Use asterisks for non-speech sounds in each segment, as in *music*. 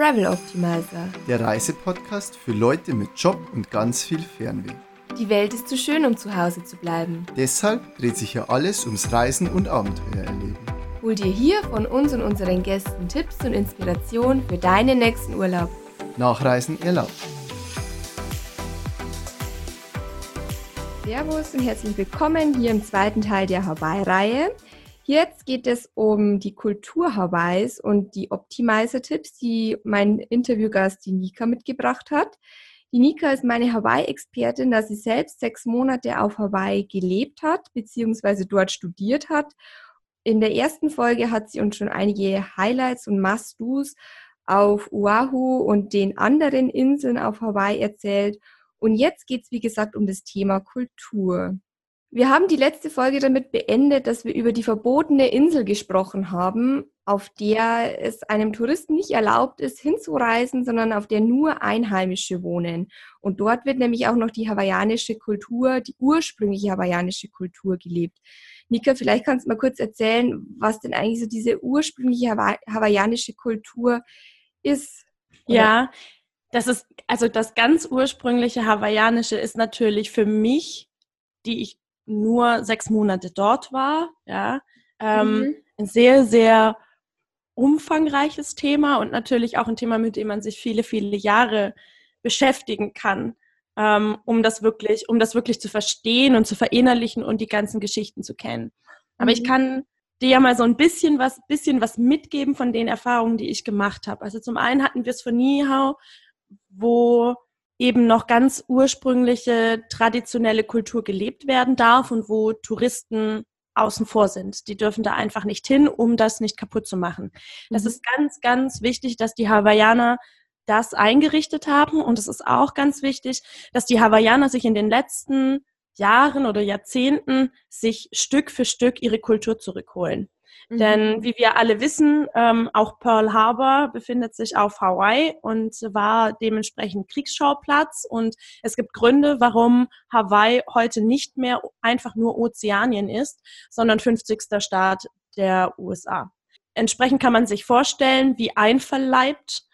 Travel Optimizer. Der Reisepodcast für Leute mit Job und ganz viel Fernweh. Die Welt ist zu schön, um zu Hause zu bleiben. Deshalb dreht sich hier alles ums Reisen und Abenteuer erleben. Hol dir hier von uns und unseren Gästen Tipps und Inspiration für deinen nächsten Urlaub. Nachreisen erlaubt. Servus und herzlich willkommen hier im zweiten Teil der Hawaii-Reihe. Jetzt geht es um die Kultur Hawaiis und die Optimizer-Tipps, die mein Interviewgast, die Nika, mitgebracht hat. Die Nika ist meine Hawaii-Expertin, da sie selbst sechs Monate auf Hawaii gelebt hat, beziehungsweise dort studiert hat. In der ersten Folge hat sie uns schon einige Highlights und Must-Dos auf Oahu und den anderen Inseln auf Hawaii erzählt. Und jetzt geht es, wie gesagt, um das Thema Kultur. Wir haben die letzte Folge damit beendet, dass wir über die verbotene Insel gesprochen haben, auf der es einem Touristen nicht erlaubt ist, hinzureisen, sondern auf der nur Einheimische wohnen. Und dort wird nämlich auch noch die hawaiianische Kultur, die ursprüngliche hawaiianische Kultur gelebt. Nika, vielleicht kannst du mal kurz erzählen, was denn eigentlich so diese ursprüngliche hawaiianische Kultur ist. Oder? Ja, das ist, also das ganz ursprüngliche hawaiianische ist natürlich für mich, die ich nur sechs Monate dort war, ja, ähm, mhm. ein sehr, sehr umfangreiches Thema und natürlich auch ein Thema, mit dem man sich viele, viele Jahre beschäftigen kann, ähm, um das wirklich, um das wirklich zu verstehen und zu verinnerlichen und die ganzen Geschichten zu kennen. Aber mhm. ich kann dir ja mal so ein bisschen was, bisschen was mitgeben von den Erfahrungen, die ich gemacht habe. Also zum einen hatten wir es von Nihau, wo eben noch ganz ursprüngliche traditionelle Kultur gelebt werden darf und wo Touristen außen vor sind. Die dürfen da einfach nicht hin, um das nicht kaputt zu machen. Das mhm. ist ganz, ganz wichtig, dass die Hawaiianer das eingerichtet haben. Und es ist auch ganz wichtig, dass die Hawaiianer sich in den letzten Jahren oder Jahrzehnten sich Stück für Stück ihre Kultur zurückholen. Denn mhm. wie wir alle wissen, ähm, auch Pearl Harbor befindet sich auf Hawaii und war dementsprechend Kriegsschauplatz. Und es gibt Gründe, warum Hawaii heute nicht mehr einfach nur Ozeanien ist, sondern 50. Staat der USA. Entsprechend kann man sich vorstellen, wie einverleibt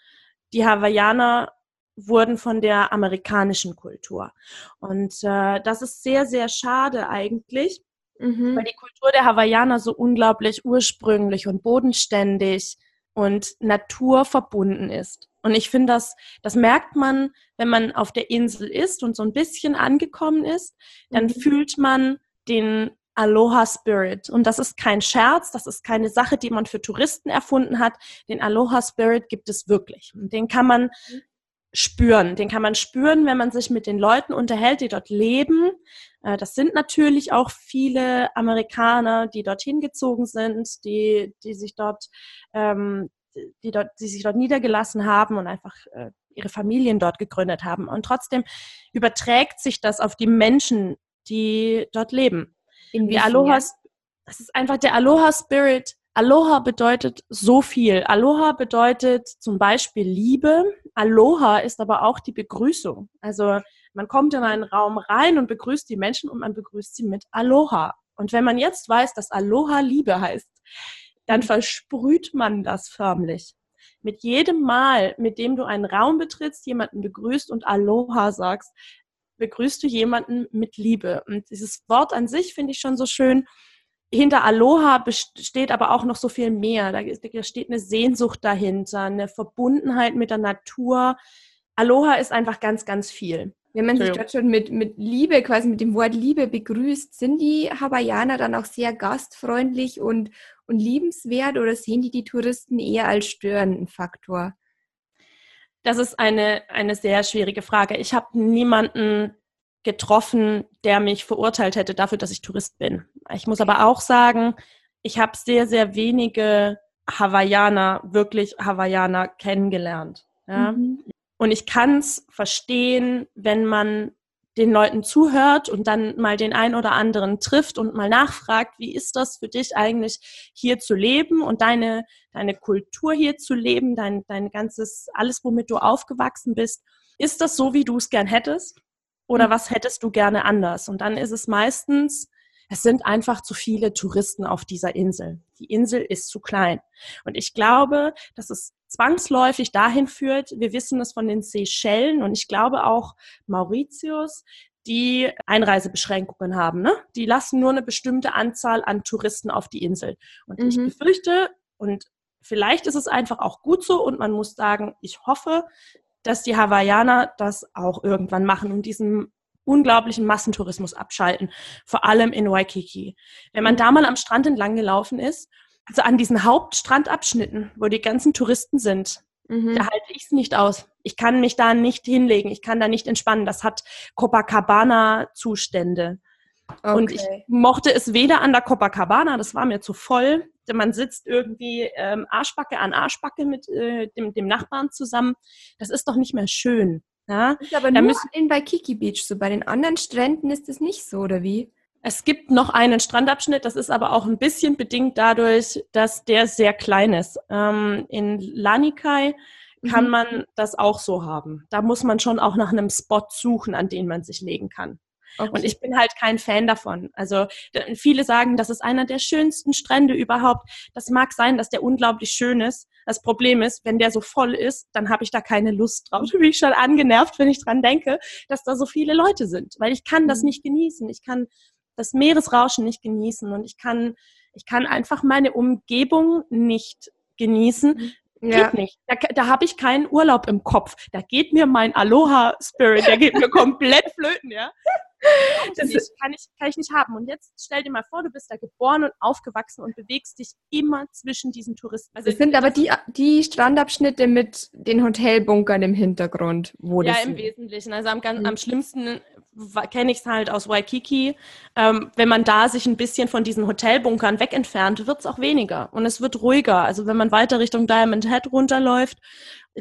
die Hawaiianer wurden von der amerikanischen Kultur. Und äh, das ist sehr, sehr schade eigentlich, Mhm. Weil die Kultur der Hawaiianer so unglaublich ursprünglich und bodenständig und naturverbunden ist. Und ich finde, das, das merkt man, wenn man auf der Insel ist und so ein bisschen angekommen ist, dann mhm. fühlt man den Aloha Spirit. Und das ist kein Scherz, das ist keine Sache, die man für Touristen erfunden hat. Den Aloha Spirit gibt es wirklich. Und den kann man mhm spüren. Den kann man spüren, wenn man sich mit den Leuten unterhält, die dort leben. Äh, das sind natürlich auch viele Amerikaner, die dorthin gezogen sind, die, die sich dort, ähm, die dort, die sich dort niedergelassen haben und einfach äh, ihre Familien dort gegründet haben. Und trotzdem überträgt sich das auf die Menschen, die dort leben. In die Aloha, das ist einfach der Aloha Spirit Aloha bedeutet so viel. Aloha bedeutet zum Beispiel Liebe. Aloha ist aber auch die Begrüßung. Also man kommt in einen Raum rein und begrüßt die Menschen und man begrüßt sie mit Aloha. Und wenn man jetzt weiß, dass Aloha Liebe heißt, dann versprüht man das förmlich. Mit jedem Mal, mit dem du einen Raum betrittst, jemanden begrüßt und Aloha sagst, begrüßt du jemanden mit Liebe. Und dieses Wort an sich finde ich schon so schön hinter Aloha besteht aber auch noch so viel mehr. Da, steht eine Sehnsucht dahinter, eine Verbundenheit mit der Natur. Aloha ist einfach ganz, ganz viel. Wenn man sich dort schon mit, mit Liebe, quasi mit dem Wort Liebe begrüßt, sind die Hawaiianer dann auch sehr gastfreundlich und, und liebenswert oder sehen die die Touristen eher als störenden Faktor? Das ist eine, eine sehr schwierige Frage. Ich habe niemanden getroffen, der mich verurteilt hätte dafür, dass ich Tourist bin. Ich muss aber auch sagen, ich habe sehr, sehr wenige Hawaiianer, wirklich Hawaiianer kennengelernt. Ja? Mhm. Und ich kann es verstehen, wenn man den Leuten zuhört und dann mal den einen oder anderen trifft und mal nachfragt, wie ist das für dich eigentlich hier zu leben und deine, deine Kultur hier zu leben, dein, dein ganzes, alles, womit du aufgewachsen bist. Ist das so, wie du es gern hättest? Oder mhm. was hättest du gerne anders? Und dann ist es meistens, es sind einfach zu viele Touristen auf dieser Insel. Die Insel ist zu klein. Und ich glaube, dass es zwangsläufig dahin führt. Wir wissen es von den Seychellen und ich glaube auch Mauritius, die Einreisebeschränkungen haben. Ne? Die lassen nur eine bestimmte Anzahl an Touristen auf die Insel. Und mhm. ich befürchte, und vielleicht ist es einfach auch gut so, und man muss sagen, ich hoffe, dass die Hawaiianer das auch irgendwann machen und diesen unglaublichen Massentourismus abschalten, vor allem in Waikiki. Wenn man da mal am Strand entlang gelaufen ist, also an diesen Hauptstrandabschnitten, wo die ganzen Touristen sind, mhm. da halte ich es nicht aus. Ich kann mich da nicht hinlegen, ich kann da nicht entspannen. Das hat Copacabana-Zustände. Okay. Und ich mochte es weder an der Copacabana, das war mir zu voll. Man sitzt irgendwie ähm, Arschbacke an Arschbacke mit äh, dem, dem Nachbarn zusammen. Das ist doch nicht mehr schön. Ja? Das ist aber da nur in Waikiki Beach so. Bei den anderen Stränden ist es nicht so, oder wie? Es gibt noch einen Strandabschnitt, das ist aber auch ein bisschen bedingt dadurch, dass der sehr klein ist. Ähm, in Lanikai kann mhm. man das auch so haben. Da muss man schon auch nach einem Spot suchen, an den man sich legen kann. Okay. Und ich bin halt kein Fan davon. Also viele sagen, das ist einer der schönsten Strände überhaupt. Das mag sein, dass der unglaublich schön ist. Das Problem ist, wenn der so voll ist, dann habe ich da keine Lust drauf. Da *laughs* bin ich schon angenervt, wenn ich dran denke, dass da so viele Leute sind, weil ich kann das mhm. nicht genießen. Ich kann das Meeresrauschen nicht genießen und ich kann, ich kann einfach meine Umgebung nicht genießen. Ja. Geht nicht. Da, da habe ich keinen Urlaub im Kopf. Da geht mir mein Aloha-Spirit, der geht mir komplett flöten, ja. *laughs* Das nicht, kann, ich, kann ich nicht haben. Und jetzt stell dir mal vor, du bist da geboren und aufgewachsen und bewegst dich immer zwischen diesen Touristen. Also das sind aber die, die Strandabschnitte mit den Hotelbunkern im Hintergrund, wo ja, das. Ja, im Wesentlichen. Also am, mhm. am schlimmsten kenne ich es halt aus Waikiki. Ähm, wenn man da sich ein bisschen von diesen Hotelbunkern wegentfernt, wird es auch weniger und es wird ruhiger. Also wenn man weiter Richtung Diamond Head runterläuft,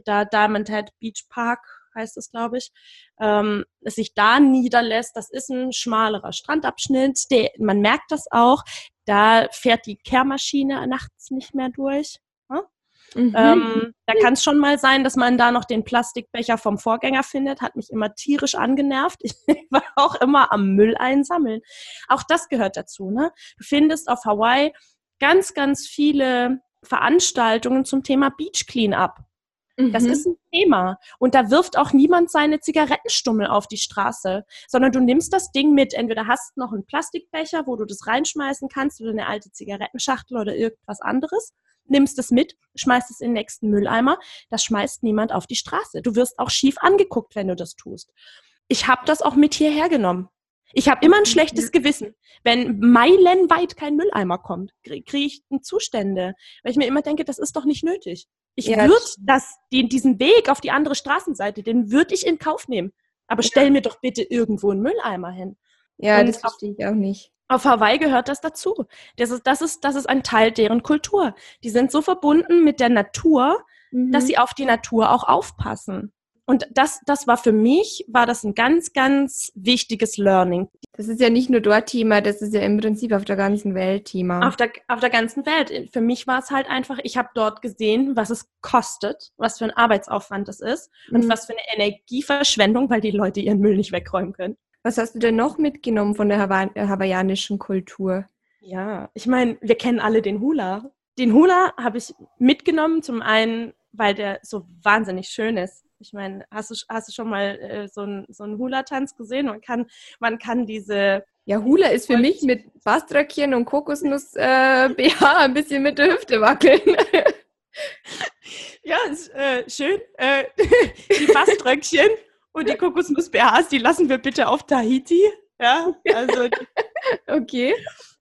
da Diamond Head Beach Park heißt es, glaube ich, ähm, es sich da niederlässt. Das ist ein schmalerer Strandabschnitt. Der, man merkt das auch. Da fährt die Kehrmaschine nachts nicht mehr durch. Ne? Mhm. Ähm, da kann es schon mal sein, dass man da noch den Plastikbecher vom Vorgänger findet. Hat mich immer tierisch angenervt. *laughs* Ich war auch immer am Müll einsammeln. Auch das gehört dazu. Ne? Du findest auf Hawaii ganz, ganz viele Veranstaltungen zum Thema Beach Cleanup. Das mhm. ist ein Thema. Und da wirft auch niemand seine Zigarettenstummel auf die Straße, sondern du nimmst das Ding mit. Entweder hast noch einen Plastikbecher, wo du das reinschmeißen kannst oder eine alte Zigarettenschachtel oder irgendwas anderes. Nimmst es mit, schmeißt es in den nächsten Mülleimer. Das schmeißt niemand auf die Straße. Du wirst auch schief angeguckt, wenn du das tust. Ich habe das auch mit hierher genommen. Ich habe immer ein schlechtes Gewissen. Wenn meilenweit kein Mülleimer kommt, kriege ich Zustände. Weil ich mir immer denke, das ist doch nicht nötig. Ich ja, würde das, den, diesen Weg auf die andere Straßenseite, den würde ich in Kauf nehmen. Aber ja. stell mir doch bitte irgendwo einen Mülleimer hin. Ja, Und das verstehe ich auch nicht. Auf Hawaii gehört das dazu. Das ist, das, ist, das ist ein Teil deren Kultur. Die sind so verbunden mit der Natur, mhm. dass sie auf die Natur auch aufpassen. Und das, das war für mich, war das ein ganz, ganz wichtiges Learning. Das ist ja nicht nur dort Thema, das ist ja im Prinzip auf der ganzen Welt Thema. Auf der, auf der ganzen Welt. Für mich war es halt einfach, ich habe dort gesehen, was es kostet, was für ein Arbeitsaufwand es ist mhm. und was für eine Energieverschwendung, weil die Leute ihren Müll nicht wegräumen können. Was hast du denn noch mitgenommen von der Hawa hawaiianischen Kultur? Ja, ich meine, wir kennen alle den Hula. Den Hula habe ich mitgenommen, zum einen, weil der so wahnsinnig schön ist. Ich meine, hast du, hast du schon mal äh, so einen so Hula-Tanz gesehen? Man kann, man kann diese. Ja, Hula ist für mich mit Baströckchen und Kokosnuss äh, *laughs* ein bisschen mit der Hüfte wackeln. *laughs* ja, ist äh, schön. Äh, *laughs* die Baströckchen und die Kokosnuss BHs, die lassen wir bitte auf Tahiti. Ja, also. okay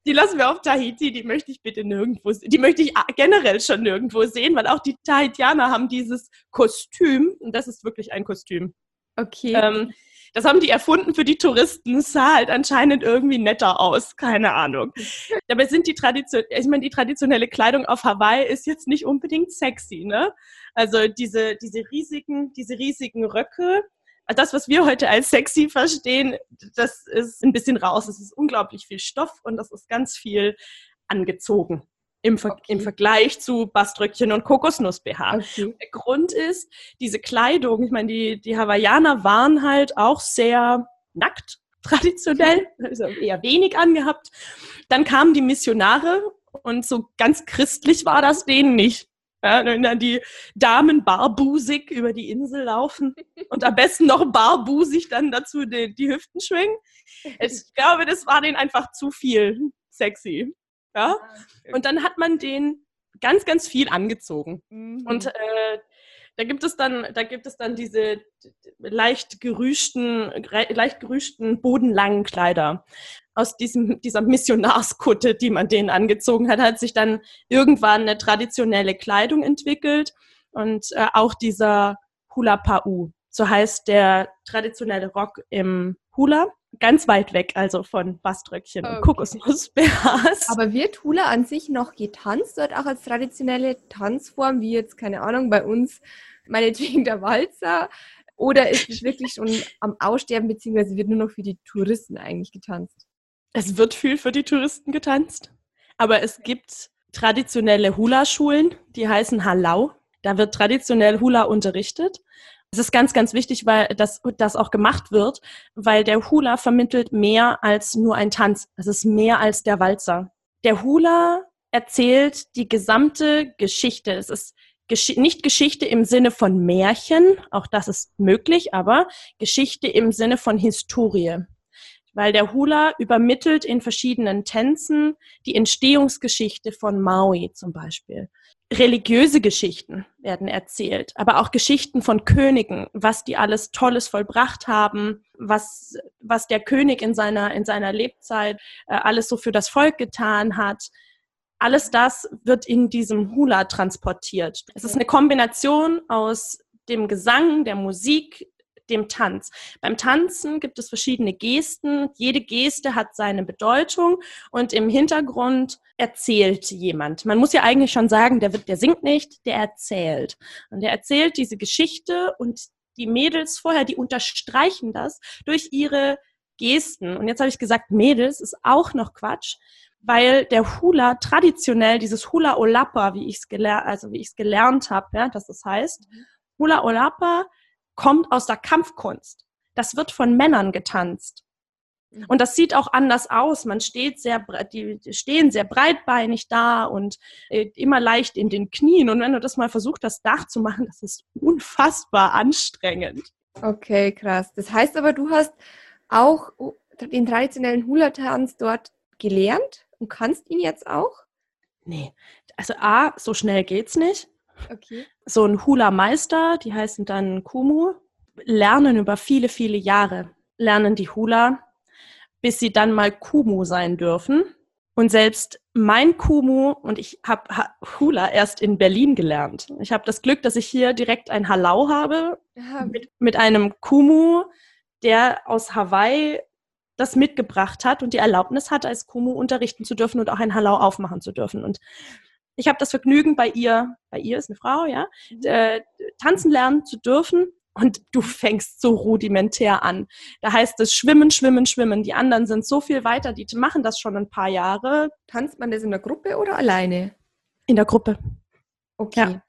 die lassen wir auf Tahiti, die möchte ich bitte nirgendwo sehen. Die möchte ich generell schon nirgendwo sehen, weil auch die Tahitianer haben dieses Kostüm und das ist wirklich ein Kostüm. Okay. Ähm, das haben die erfunden für die Touristen. Es sah halt anscheinend irgendwie netter aus. Keine Ahnung. Dabei sind die Tradition, ich meine, die traditionelle Kleidung auf Hawaii ist jetzt nicht unbedingt sexy, ne? Also diese, diese riesigen, diese riesigen Röcke, das, was wir heute als sexy verstehen, das ist ein bisschen raus. Es ist unglaublich viel Stoff und das ist ganz viel angezogen im, Ver okay. im Vergleich zu Baströckchen und Kokosnuss-BH. Okay. Der Grund ist, diese Kleidung, ich meine, die, die Hawaiianer waren halt auch sehr nackt, traditionell, *laughs* also eher wenig angehabt. Dann kamen die Missionare und so ganz christlich war das denen nicht. Ja, wenn dann die Damen barbusig über die Insel laufen und am besten noch barbusig dann dazu die, die Hüften schwingen. Ich *laughs* glaube, das war denen einfach zu viel sexy. Ja? Ah, und dann hat man den ganz, ganz viel angezogen. Mhm. Und äh, da gibt es dann, da gibt es dann diese leicht gerüschten, leicht gerüschten, bodenlangen Kleider. Aus diesem, dieser Missionarskutte, die man denen angezogen hat, hat sich dann irgendwann eine traditionelle Kleidung entwickelt und äh, auch dieser Hula Pau. So heißt der traditionelle Rock im Hula ganz weit weg, also von Baströckchen okay. und Kokosnussbärs. *laughs* Aber wird Hula an sich noch getanzt, dort auch als traditionelle Tanzform, wie jetzt, keine Ahnung, bei uns meinetwegen der Walzer? Oder ist es wirklich schon am Aussterben, beziehungsweise wird nur noch für die Touristen eigentlich getanzt? Es wird viel für die Touristen getanzt, aber es gibt traditionelle Hula-Schulen, die heißen Halau. Da wird traditionell Hula unterrichtet. Es ist ganz, ganz wichtig, weil das, das auch gemacht wird, weil der Hula vermittelt mehr als nur ein Tanz. Es ist mehr als der Walzer. Der Hula erzählt die gesamte Geschichte. Es ist Gesch nicht Geschichte im Sinne von Märchen, auch das ist möglich, aber Geschichte im Sinne von Historie. Weil der Hula übermittelt in verschiedenen Tänzen die Entstehungsgeschichte von Maui zum Beispiel religiöse Geschichten werden erzählt, aber auch Geschichten von Königen, was die alles Tolles vollbracht haben, was, was der König in seiner, in seiner Lebzeit äh, alles so für das Volk getan hat. Alles das wird in diesem Hula transportiert. Es ist eine Kombination aus dem Gesang, der Musik, dem Tanz. Beim Tanzen gibt es verschiedene Gesten. Jede Geste hat seine Bedeutung und im Hintergrund erzählt jemand. Man muss ja eigentlich schon sagen, der, wird, der singt nicht, der erzählt. Und der erzählt diese Geschichte und die Mädels vorher, die unterstreichen das durch ihre Gesten. Und jetzt habe ich gesagt, Mädels ist auch noch Quatsch, weil der Hula traditionell dieses Hula Olapa, wie ich es gelernt, also wie ich es gelernt habe, ja, dass das heißt, mhm. Hula Olapa kommt aus der Kampfkunst. Das wird von Männern getanzt. Mhm. Und das sieht auch anders aus. Man steht sehr, die stehen sehr breitbeinig da und äh, immer leicht in den Knien. Und wenn du das mal versucht hast, nachzumachen, das ist unfassbar anstrengend. Okay, krass. Das heißt aber, du hast auch den traditionellen Hula-Tanz dort gelernt und kannst ihn jetzt auch? Nee. Also A, so schnell geht's nicht. Okay. So ein Hula-Meister, die heißen dann Kumu, lernen über viele, viele Jahre, lernen die Hula, bis sie dann mal Kumu sein dürfen. Und selbst mein Kumu, und ich habe Hula erst in Berlin gelernt. Ich habe das Glück, dass ich hier direkt ein Halau habe ja. mit, mit einem Kumu, der aus Hawaii das mitgebracht hat und die Erlaubnis hat, als Kumu unterrichten zu dürfen und auch ein Halau aufmachen zu dürfen. Und ich habe das Vergnügen, bei ihr, bei ihr ist eine Frau, ja, mhm. äh, tanzen lernen zu dürfen. Und du fängst so rudimentär an. Da heißt es Schwimmen, Schwimmen, Schwimmen. Die anderen sind so viel weiter, die machen das schon ein paar Jahre. Tanzt man das in der Gruppe oder alleine? In der Gruppe. Okay. Ja.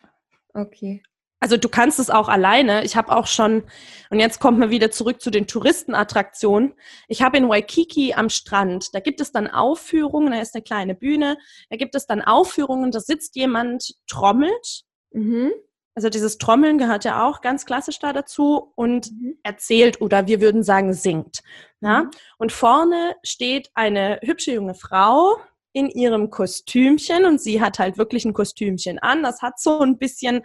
Okay. Also du kannst es auch alleine. Ich habe auch schon, und jetzt kommt man wieder zurück zu den Touristenattraktionen. Ich habe in Waikiki am Strand, da gibt es dann Aufführungen, da ist eine kleine Bühne, da gibt es dann Aufführungen, da sitzt jemand, trommelt. Mhm. Also dieses Trommeln gehört ja auch ganz klassisch da dazu und mhm. erzählt oder wir würden sagen singt. Ja? Mhm. Und vorne steht eine hübsche junge Frau in ihrem Kostümchen und sie hat halt wirklich ein Kostümchen an. Das hat so ein bisschen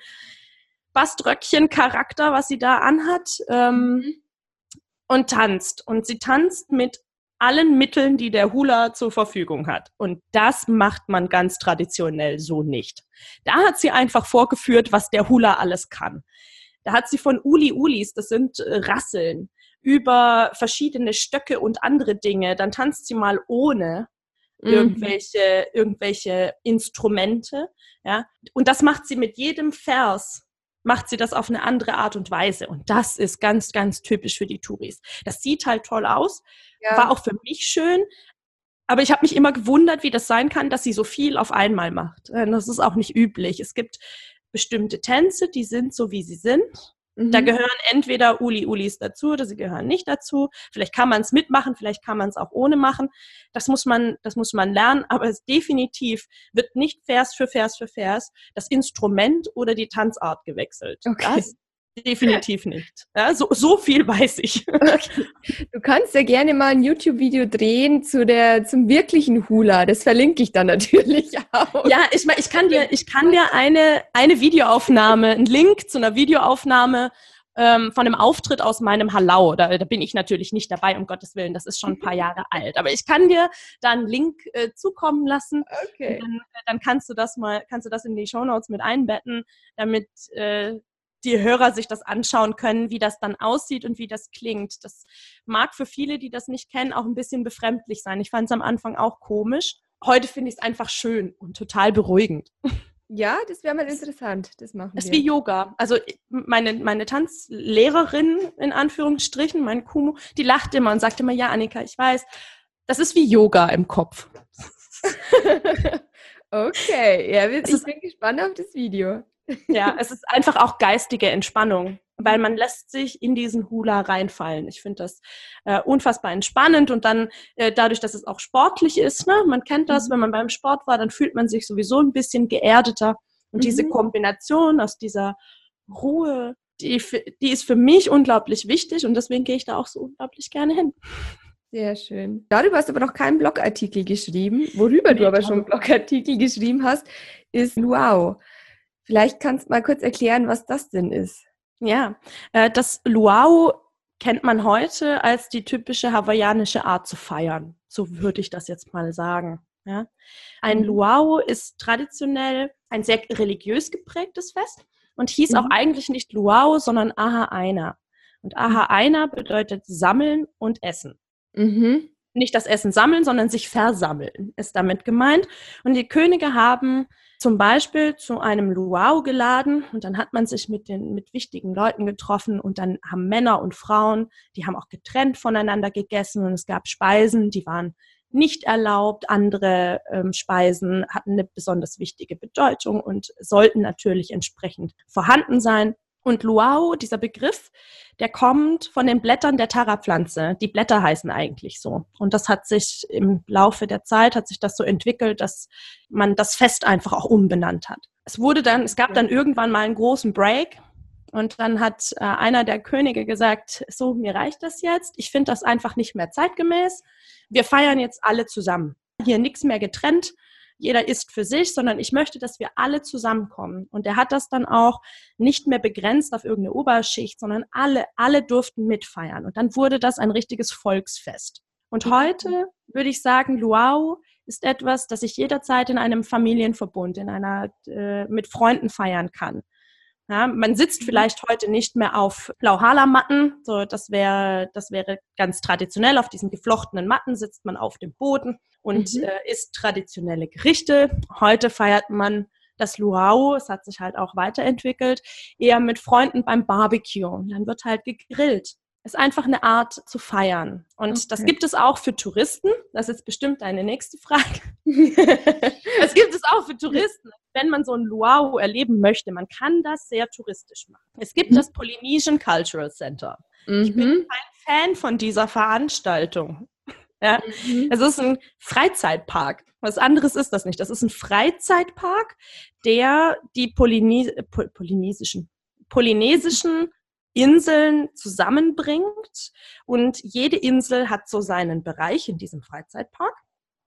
Baströckchen-Charakter, was sie da anhat, ähm, mhm. und tanzt. Und sie tanzt mit allen Mitteln, die der Hula zur Verfügung hat. Und das macht man ganz traditionell so nicht. Da hat sie einfach vorgeführt, was der Hula alles kann. Da hat sie von Uli-Ulis, das sind äh, Rasseln, über verschiedene Stöcke und andere Dinge. Dann tanzt sie mal ohne mhm. irgendwelche, irgendwelche Instrumente. Ja? Und das macht sie mit jedem Vers macht sie das auf eine andere Art und Weise. Und das ist ganz, ganz typisch für die Touris. Das sieht halt toll aus, ja. war auch für mich schön. Aber ich habe mich immer gewundert, wie das sein kann, dass sie so viel auf einmal macht. Das ist auch nicht üblich. Es gibt bestimmte Tänze, die sind so, wie sie sind. Da mhm. gehören entweder Uli-Ulis dazu oder sie gehören nicht dazu. Vielleicht kann man es mitmachen, vielleicht kann man es auch ohne machen. Das muss man, das muss man lernen, aber es definitiv wird nicht Vers für Vers für Vers das Instrument oder die Tanzart gewechselt. Okay. Das definitiv nicht. Ja, so, so viel weiß ich. *laughs* Okay. Du kannst ja gerne mal ein YouTube-Video drehen zu der, zum wirklichen Hula. Das verlinke ich dann natürlich *laughs* auch. Ja, ich, ich kann dir, ich kann dir eine, eine Videoaufnahme, einen Link zu einer Videoaufnahme ähm, von einem Auftritt aus meinem Hallau. Da, da bin ich natürlich nicht dabei, um Gottes Willen. Das ist schon ein paar Jahre *laughs* alt. Aber ich kann dir da einen Link äh, zukommen lassen. Okay. Dann, dann, kannst du das mal, kannst du das in die Show Notes mit einbetten, damit äh, die Hörer sich das anschauen können, wie das dann aussieht und wie das klingt. Das mag für viele, die das nicht kennen, auch ein bisschen befremdlich sein. Ich fand es am Anfang auch komisch. Heute finde ich es einfach schön und total beruhigend. Ja, das wäre mal interessant. Das machen es wir. Es ist wie Yoga. Also meine, meine Tanzlehrerin, in Anführungsstrichen, mein Kumu, die lacht immer und sagt immer, ja, Annika, ich weiß, das ist wie Yoga im Kopf. *laughs* okay, ja, ich bin gespannt auf das Video. Ja, es ist einfach auch geistige Entspannung, weil man lässt sich in diesen Hula reinfallen. Ich finde das äh, unfassbar entspannend und dann äh, dadurch, dass es auch sportlich ist, ne, man kennt das, mhm. wenn man beim Sport war, dann fühlt man sich sowieso ein bisschen geerdeter. Und mhm. diese Kombination aus dieser Ruhe, die, die ist für mich unglaublich wichtig und deswegen gehe ich da auch so unglaublich gerne hin. Sehr schön. Darüber hast du aber noch keinen Blogartikel geschrieben. Worüber nee, du aber schon Blogartikel geschrieben hast, ist Luau. Vielleicht kannst du mal kurz erklären, was das denn ist. Ja, äh, das Luau kennt man heute als die typische hawaiianische Art zu feiern. So würde ich das jetzt mal sagen. Ja. Ein mhm. Luau ist traditionell ein sehr religiös geprägtes Fest und hieß mhm. auch eigentlich nicht Luau, sondern Aha Aina. Und Aha Aina bedeutet sammeln und essen. Mhm. Nicht das Essen sammeln, sondern sich versammeln ist damit gemeint. Und die Könige haben zum Beispiel zu einem Luau geladen und dann hat man sich mit den mit wichtigen Leuten getroffen und dann haben Männer und Frauen, die haben auch getrennt voneinander gegessen und es gab Speisen, die waren nicht erlaubt. Andere ähm, Speisen hatten eine besonders wichtige Bedeutung und sollten natürlich entsprechend vorhanden sein. Und Luau, dieser Begriff, der kommt von den Blättern der Tara-Pflanze. Die Blätter heißen eigentlich so. Und das hat sich im Laufe der Zeit, hat sich das so entwickelt, dass man das Fest einfach auch umbenannt hat. Es wurde dann, es gab dann irgendwann mal einen großen Break. Und dann hat äh, einer der Könige gesagt, so, mir reicht das jetzt. Ich finde das einfach nicht mehr zeitgemäß. Wir feiern jetzt alle zusammen. Hier nichts mehr getrennt jeder isst für sich, sondern ich möchte, dass wir alle zusammenkommen. Und er hat das dann auch nicht mehr begrenzt auf irgendeine Oberschicht, sondern alle, alle durften mitfeiern. Und dann wurde das ein richtiges Volksfest. Und heute würde ich sagen, Luau ist etwas, das ich jederzeit in einem Familienverbund, in einer, äh, mit Freunden feiern kann. Ja, man sitzt mhm. vielleicht heute nicht mehr auf Blauhala-Matten, so das wäre das wäre ganz traditionell. Auf diesen geflochtenen Matten sitzt man auf dem Boden und mhm. äh, isst traditionelle Gerichte. Heute feiert man das Luau, es hat sich halt auch weiterentwickelt, eher mit Freunden beim Barbecue. Dann wird halt gegrillt ist einfach eine Art zu feiern. Und okay. das gibt es auch für Touristen. Das ist bestimmt deine nächste Frage. *laughs* das gibt es auch für Touristen, wenn man so ein Luau erleben möchte. Man kann das sehr touristisch machen. Es gibt mhm. das Polynesian Cultural Center. Mhm. Ich bin mhm. ein Fan von dieser Veranstaltung. Ja, mhm. Es ist ein Freizeitpark. Was anderes ist das nicht. Das ist ein Freizeitpark, der die Polynes polynesischen, polynesischen Inseln zusammenbringt. Und jede Insel hat so seinen Bereich in diesem Freizeitpark.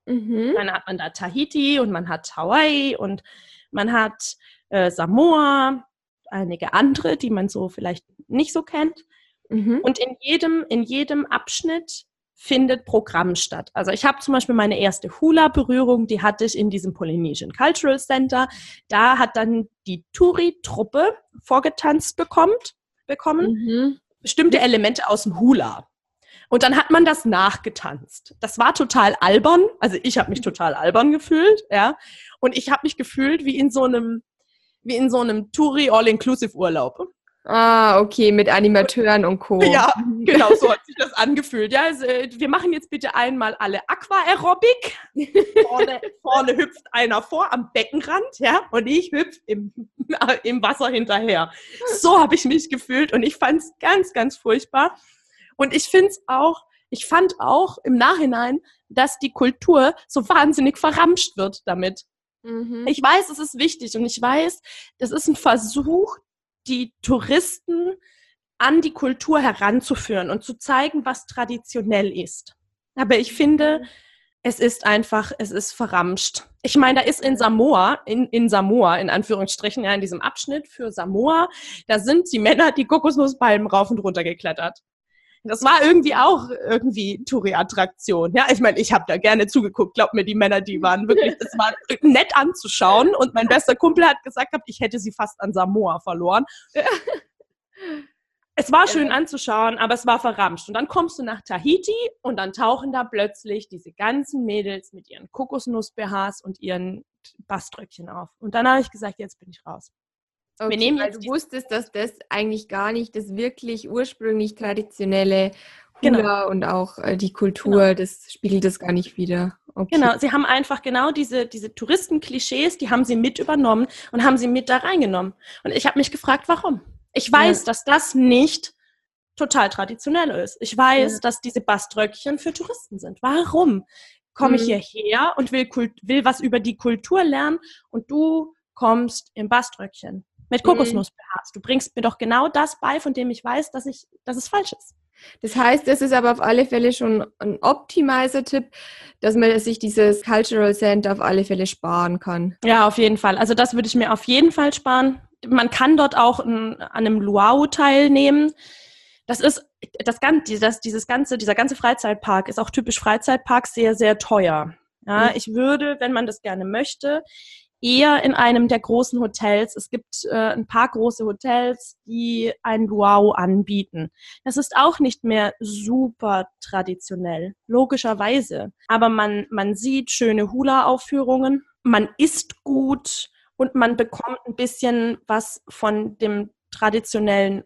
Mhm. Dann hat man da Tahiti und man hat Hawaii und man hat äh, Samoa, einige andere, die man so vielleicht nicht so kennt. Mhm. Und in jedem, in jedem Abschnitt findet Programm statt. Also ich habe zum Beispiel meine erste Hula-Berührung, die hatte ich in diesem Polynesian Cultural Center. Da hat dann die Touri-Truppe vorgetanzt bekommt bekommen. Mhm. Bestimmte Elemente aus dem Hula. Und dann hat man das nachgetanzt. Das war total albern. Also ich habe mich mhm. total albern gefühlt, ja. Und ich habe mich gefühlt wie in so einem, wie in so einem Touri All-Inclusive Urlaub. Ah, okay, mit Animateuren und Co. Ja, genau, so hat sich das angefühlt. Ja, also, äh, wir machen jetzt bitte einmal alle Aquaerobik. Vorne, vorne hüpft einer vor am Beckenrand, ja, und ich hüpfe im, *laughs* im Wasser hinterher. So habe ich mich gefühlt und ich fand es ganz, ganz furchtbar. Und ich finde es auch, ich fand auch im Nachhinein, dass die Kultur so wahnsinnig verramscht wird damit. Mhm. Ich weiß, es ist wichtig und ich weiß, das ist ein Versuch, die Touristen an die Kultur heranzuführen und zu zeigen, was traditionell ist. Aber ich finde, es ist einfach, es ist verramscht. Ich meine, da ist in Samoa, in, in Samoa, in Anführungsstrichen, ja, in diesem Abschnitt für Samoa, da sind die Männer die Kokosnusspalmen rauf und runter geklettert. Das war irgendwie auch irgendwie Touri-Attraktion. Ja, ich meine, ich habe da gerne zugeguckt. Glaub mir, die Männer, die waren wirklich, das war nett anzuschauen. Und mein bester Kumpel hat gesagt, ich hätte sie fast an Samoa verloren. Es war schön anzuschauen, aber es war verramscht. Und dann kommst du nach Tahiti und dann tauchen da plötzlich diese ganzen Mädels mit ihren Kokosnuss-BHs und ihren Baströckchen auf. Und dann habe ich gesagt, jetzt bin ich raus. Okay, wir nehmen weil du wusstest, dass das eigentlich gar nicht das wirklich ursprünglich traditionelle Hula genau. und auch äh, die Kultur, genau. das spiegelt das gar nicht wieder. Okay. Genau, sie haben einfach genau diese, diese Touristenklischees, die haben sie mit übernommen und haben sie mit da reingenommen. Und ich habe mich gefragt, warum? Ich weiß, ja. dass das nicht total traditionell ist. Ich weiß, ja. dass diese Baströckchen für Touristen sind. Warum komme ich mhm. hierher und will, will was über die Kultur lernen und du kommst im Baströckchen? Mit mhm. Kokosnuss beharrst. Du bringst mir doch genau das bei, von dem ich weiß, dass, ich, dass es falsch ist. Das heißt, es ist aber auf alle Fälle schon ein Optimizer-Tipp, dass man sich dieses Cultural Center auf alle Fälle sparen kann. Ja, auf jeden Fall. Also das würde ich mir auf jeden Fall sparen. Man kann dort auch an einem Luau teilnehmen. Das ist das ganze, das, dieses ganze, dieser ganze Freizeitpark ist auch typisch Freizeitpark sehr, sehr teuer. Ja, mhm. ich würde, wenn man das gerne möchte, eher in einem der großen Hotels. Es gibt äh, ein paar große Hotels, die ein Luau anbieten. Das ist auch nicht mehr super traditionell, logischerweise. Aber man, man sieht schöne Hula-Aufführungen, man isst gut und man bekommt ein bisschen was von dem traditionellen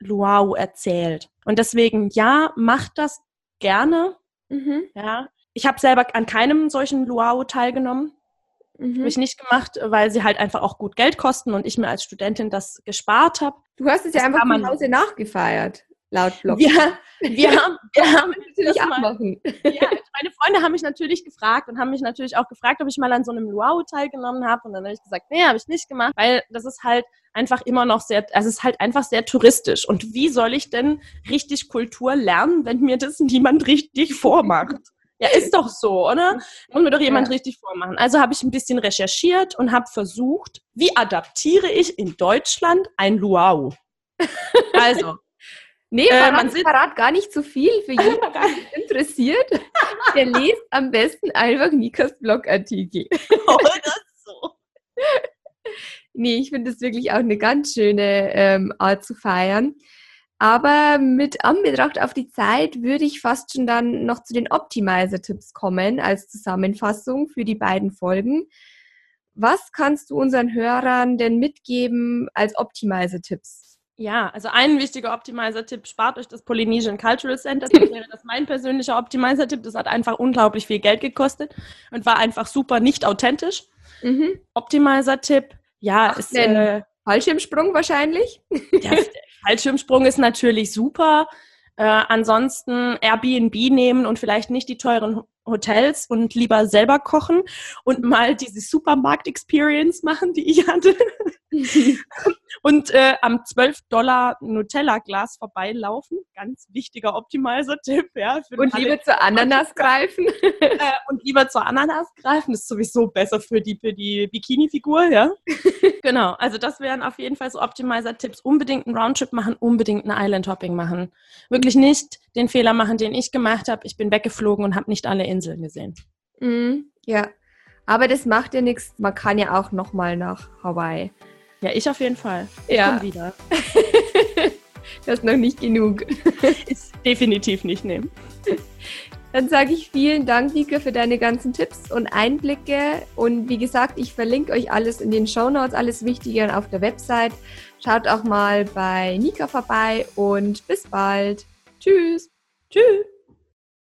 Luau erzählt. Und deswegen, ja, macht das gerne. Mhm. Ja. Ich habe selber an keinem solchen Luau teilgenommen. Mhm. Habe ich nicht gemacht, weil sie halt einfach auch gut Geld kosten und ich mir als Studentin das gespart habe. Du hast es ja einfach zu Hause nachgefeiert, laut Blog. Ja, wir haben, *laughs* wir haben natürlich auch machen. Ja, meine Freunde haben mich natürlich gefragt und haben mich natürlich auch gefragt, ob ich mal an so einem Luau teilgenommen habe. Und dann habe ich gesagt, nee, habe ich nicht gemacht, weil das ist halt einfach immer noch sehr, also es ist halt einfach sehr touristisch. Und wie soll ich denn richtig Kultur lernen, wenn mir das niemand richtig vormacht? Ja, ist doch so, oder? Muss mir doch jemand ja. richtig vormachen. Also habe ich ein bisschen recherchiert und habe versucht, wie adaptiere ich in Deutschland ein Luau? *laughs* Also. Nee, äh, man sieht verrat gar nicht so viel für *laughs* jeden, der interessiert. Der liest am besten einfach Nikas Blogartikel. *laughs* Oh, das so. Nee, ich finde das wirklich auch eine ganz schöne ähm, Art zu feiern. Aber mit Anbetracht auf die Zeit würde ich fast schon dann noch zu den Optimizer-Tipps kommen als Zusammenfassung für die beiden Folgen. Was kannst du unseren Hörern denn mitgeben als Optimizer-Tipps? Ja, also ein wichtiger Optimizer-Tipp, spart euch das Polynesian Cultural Center. Das wäre das mein persönlicher Optimizer-Tipp. Das hat einfach unglaublich viel Geld gekostet und war einfach super nicht authentisch. Mhm. Optimizer-Tipp, ja, Ach, ist... Äh, Fallschirmsprung wahrscheinlich? Der, Fallschirmsprung ist natürlich super. Äh, ansonsten Airbnb nehmen und vielleicht nicht die teuren Hotels und lieber selber kochen und mal diese Supermarkt-Experience machen, die ich hatte. *laughs* und äh, am 12 Dollar Nutella-Glas vorbeilaufen. Ganz wichtiger Optimizer-Tipp. Ja, und lieber zur Ananas greifen. äh, und lieber zur Ananas greifen. Das ist sowieso besser für die, für die Bikini-Figur. Ja? *laughs* genau, also das wären auf jeden Fall so Optimizer-Tipps. Unbedingt einen Roundtrip machen, unbedingt ein Island-Hopping machen. Wirklich nicht den Fehler machen, den ich gemacht habe. Ich bin weggeflogen und habe nicht alle Inseln gesehen. Mm, ja, aber das macht ja nichts. Man kann ja auch nochmal nach Hawaii. Ja, ich auf jeden Fall. Ich ja. Komm wieder. *laughs* das ist noch nicht genug. *laughs* ist definitiv nicht nehmen. Dann sage ich vielen Dank, Nika, für deine ganzen Tipps und Einblicke. Und wie gesagt, ich verlinke euch alles in den Show Notes, alles Wichtige auf der Website. Schaut auch mal bei Nika vorbei und bis bald. Tschüss. Tschüss.